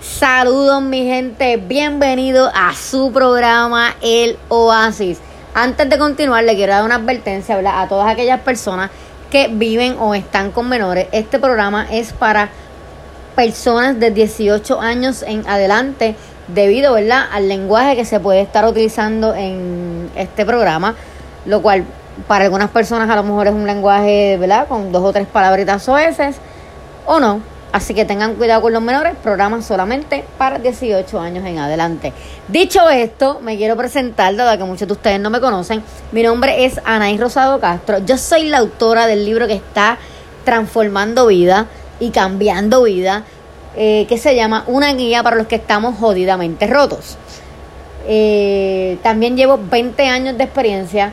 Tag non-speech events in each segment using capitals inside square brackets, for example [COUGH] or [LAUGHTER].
Saludos mi gente, bienvenido a su programa El Oasis. Antes de continuar le quiero dar una advertencia a todas aquellas personas que viven o están con menores. Este programa es para personas de 18 años en adelante debido ¿verdad? al lenguaje que se puede estar utilizando en este programa, lo cual para algunas personas a lo mejor es un lenguaje ¿verdad? con dos o tres palabritas oeces o no. Así que tengan cuidado con los menores, programas solamente para 18 años en adelante. Dicho esto, me quiero presentar, dado que muchos de ustedes no me conocen. Mi nombre es Anaí Rosado Castro. Yo soy la autora del libro que está transformando vida y cambiando vida, eh, que se llama Una guía para los que estamos jodidamente rotos. Eh, también llevo 20 años de experiencia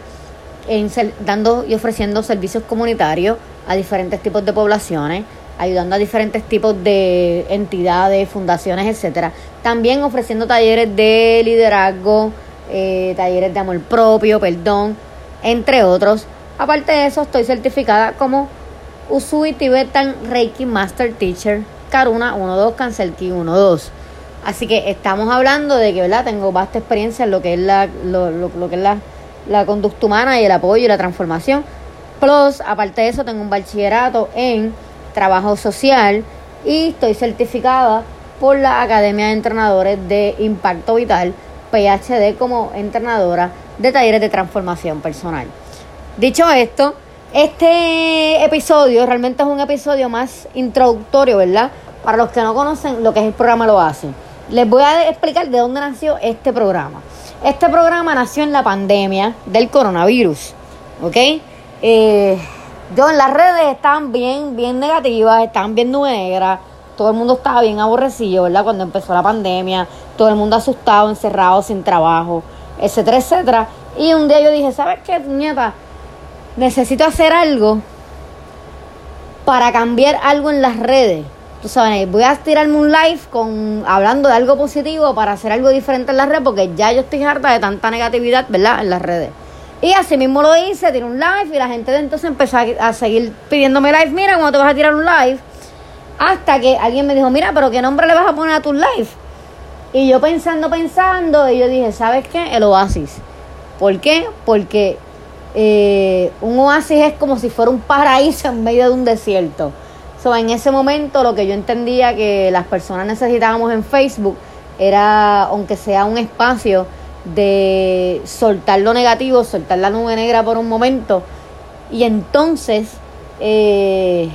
en dando y ofreciendo servicios comunitarios a diferentes tipos de poblaciones ayudando a diferentes tipos de entidades, fundaciones, etcétera. También ofreciendo talleres de liderazgo, eh, talleres de amor propio, perdón, entre otros. Aparte de eso, estoy certificada como Usui Tibetan Reiki Master Teacher Karuna 12 Kanselki 12. Así que estamos hablando de que, ¿verdad? Tengo vasta experiencia en lo que es la, lo, lo que es la, la conducta humana y el apoyo y la transformación. Plus, aparte de eso, tengo un bachillerato en trabajo social y estoy certificada por la Academia de Entrenadores de Impacto Vital, PhD, como entrenadora de talleres de transformación personal. Dicho esto, este episodio realmente es un episodio más introductorio, ¿verdad? Para los que no conocen lo que es el programa Lo Hace. Les voy a explicar de dónde nació este programa. Este programa nació en la pandemia del coronavirus, ¿ok? Eh, yo en las redes estaban bien, bien negativas, estaban bien negras. Todo el mundo estaba bien aborrecido, ¿verdad? Cuando empezó la pandemia, todo el mundo asustado, encerrado, sin trabajo, etcétera, etcétera. Y un día yo dije, ¿sabes qué, nieta? Necesito hacer algo para cambiar algo en las redes. Tú sabes, voy a tirarme un live con hablando de algo positivo para hacer algo diferente en las redes, porque ya yo estoy harta de tanta negatividad, ¿verdad? En las redes. Y así mismo lo hice, tiré un live y la gente de entonces empezó a, seguir pidiéndome live. Mira, ¿cómo te vas a tirar un live? Hasta que alguien me dijo, mira, pero ¿qué nombre le vas a poner a tu live? Y yo pensando, pensando, y yo dije, ¿sabes qué? El oasis. ¿Por qué? Porque eh, un oasis es como si fuera un paraíso en medio de un desierto. So, en ese momento lo que yo entendía que las personas necesitábamos en Facebook era, aunque sea un espacio de soltar lo negativo, soltar la nube negra por un momento y entonces eh,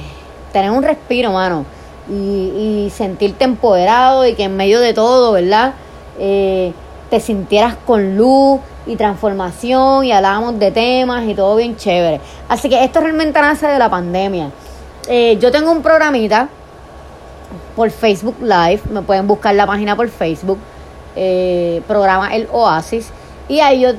tener un respiro, mano, y, sentirte empoderado y que en medio de todo, ¿verdad? Eh, te sintieras con luz y transformación y hablábamos de temas y todo bien chévere. Así que esto realmente nace de la pandemia. Eh, yo tengo un programita por Facebook Live, me pueden buscar la página por Facebook eh, programa El Oasis. Y ahí yo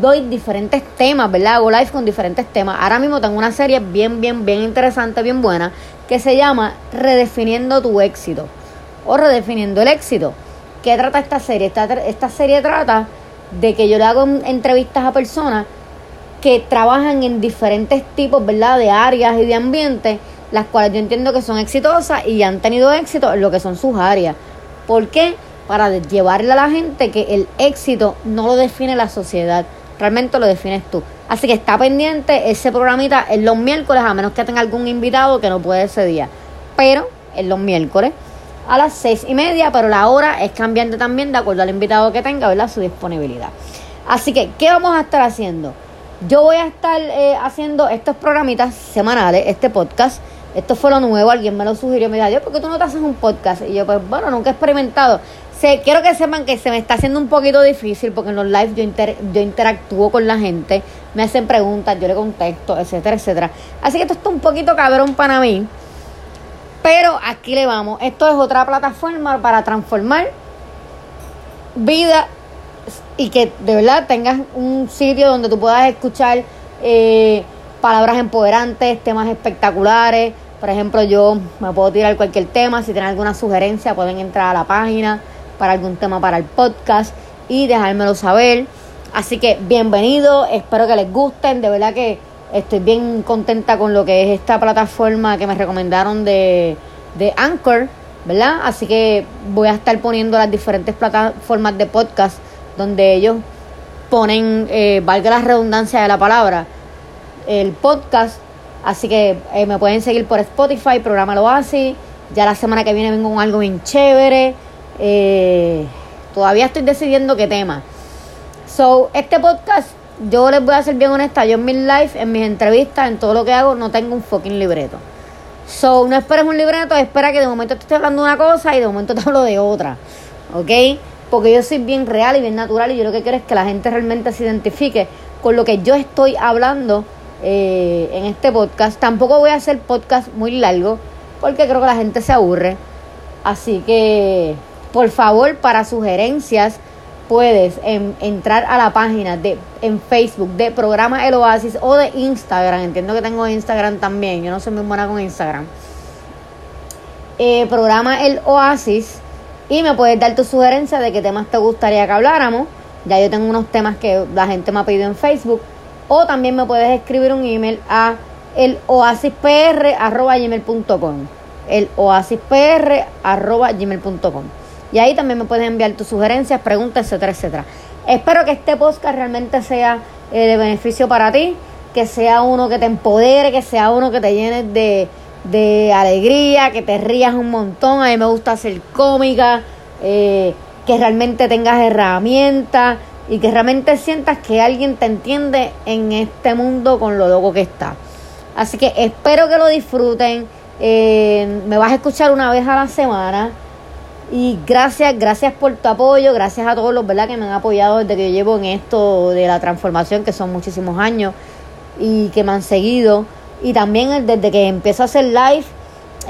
doy diferentes temas, ¿verdad? Hago live con diferentes temas. Ahora mismo tengo una serie bien, bien, bien interesante, bien buena, que se llama Redefiniendo tu éxito o Redefiniendo el éxito. ¿Qué trata esta serie? Esta, esta serie trata de que yo le hago entrevistas a personas que trabajan en diferentes tipos, ¿verdad? De áreas y de ambientes, las cuales yo entiendo que son exitosas y han tenido éxito en lo que son sus áreas. ¿Por qué? Para llevarle a la gente que el éxito no lo define la sociedad, realmente lo defines tú. Así que está pendiente ese programita en los miércoles, a menos que tenga algún invitado que no puede ese día. Pero en los miércoles a las seis y media, pero la hora es cambiante también de acuerdo al invitado que tenga, ¿verdad? Su disponibilidad. Así que, ¿qué vamos a estar haciendo? Yo voy a estar eh, haciendo estos programitas semanales, este podcast. Esto fue lo nuevo, alguien me lo sugirió, me dijo, Dios, ¿por qué tú no te haces un podcast? Y yo, pues bueno, nunca he experimentado quiero que sepan que se me está haciendo un poquito difícil porque en los lives yo, yo interactúo con la gente, me hacen preguntas, yo le contesto, etcétera, etcétera. Así que esto está un poquito cabrón para mí. Pero aquí le vamos. Esto es otra plataforma para transformar vida y que de verdad tengas un sitio donde tú puedas escuchar eh, palabras empoderantes, temas espectaculares. Por ejemplo, yo me puedo tirar cualquier tema. Si tienen alguna sugerencia, pueden entrar a la página para algún tema para el podcast y dejármelo saber. Así que bienvenido, espero que les gusten, de verdad que estoy bien contenta con lo que es esta plataforma que me recomendaron de, de Anchor, ¿verdad? Así que voy a estar poniendo las diferentes plataformas de podcast donde ellos ponen, eh, valga la redundancia de la palabra, el podcast. Así que eh, me pueden seguir por Spotify, programa lo así. Ya la semana que viene vengo con algo bien chévere. Eh, todavía estoy decidiendo qué tema. So, este podcast, yo les voy a ser bien honesta, yo en mi live, en mis entrevistas, en todo lo que hago, no tengo un fucking libreto. So, no esperes un libreto, espera que de momento te esté hablando una cosa y de momento [LAUGHS] te hablo de otra. ¿Ok? Porque yo soy bien real y bien natural y yo lo que quiero es que la gente realmente se identifique con lo que yo estoy hablando eh, en este podcast. Tampoco voy a hacer podcast muy largo porque creo que la gente se aburre. Así que, por favor, para sugerencias, puedes entrar a la página de en Facebook de Programa El Oasis o de Instagram. Entiendo que tengo Instagram también. Yo no soy muy buena con Instagram. Eh, programa El Oasis y me puedes dar tu sugerencia de qué temas te gustaría que habláramos. Ya yo tengo unos temas que la gente me ha pedido en Facebook. O también me puedes escribir un email a el oasispr.gmail.com el y ahí también me puedes enviar tus sugerencias, preguntas, etcétera, etcétera. Espero que este podcast realmente sea eh, de beneficio para ti, que sea uno que te empodere, que sea uno que te llene de, de alegría, que te rías un montón. A mí me gusta ser cómica, eh, que realmente tengas herramientas y que realmente sientas que alguien te entiende en este mundo con lo loco que está. Así que espero que lo disfruten. Eh, me vas a escuchar una vez a la semana. Y gracias, gracias por tu apoyo, gracias a todos los ¿verdad? que me han apoyado desde que yo llevo en esto de la transformación, que son muchísimos años, y que me han seguido. Y también desde que empiezo a hacer live,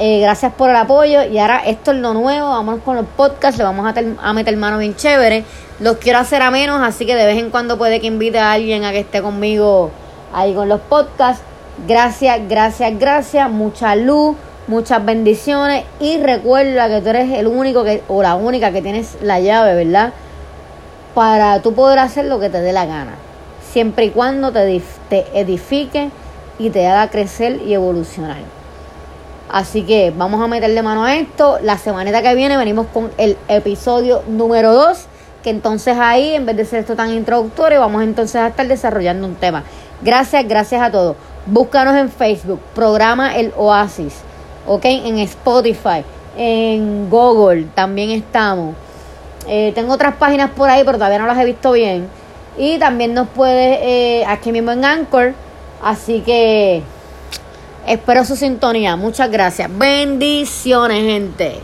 eh, gracias por el apoyo. Y ahora esto es lo nuevo, vamos con los podcasts, le vamos a, a meter mano bien chévere. Los quiero hacer a menos, así que de vez en cuando puede que invite a alguien a que esté conmigo ahí con los podcasts. Gracias, gracias, gracias. Mucha luz muchas bendiciones y recuerda que tú eres el único que o la única que tienes la llave, ¿verdad? Para tú poder hacer lo que te dé la gana, siempre y cuando te, te edifique y te haga crecer y evolucionar. Así que vamos a meterle mano a esto. La semana que viene venimos con el episodio número 2, que entonces ahí, en vez de ser esto tan introductorio, vamos entonces a estar desarrollando un tema. Gracias, gracias a todos. Búscanos en Facebook, programa El Oasis. ¿Ok? En Spotify, en Google también estamos. Eh, tengo otras páginas por ahí, pero todavía no las he visto bien. Y también nos puede, eh, aquí mismo en Anchor. Así que espero su sintonía. Muchas gracias. Bendiciones, gente.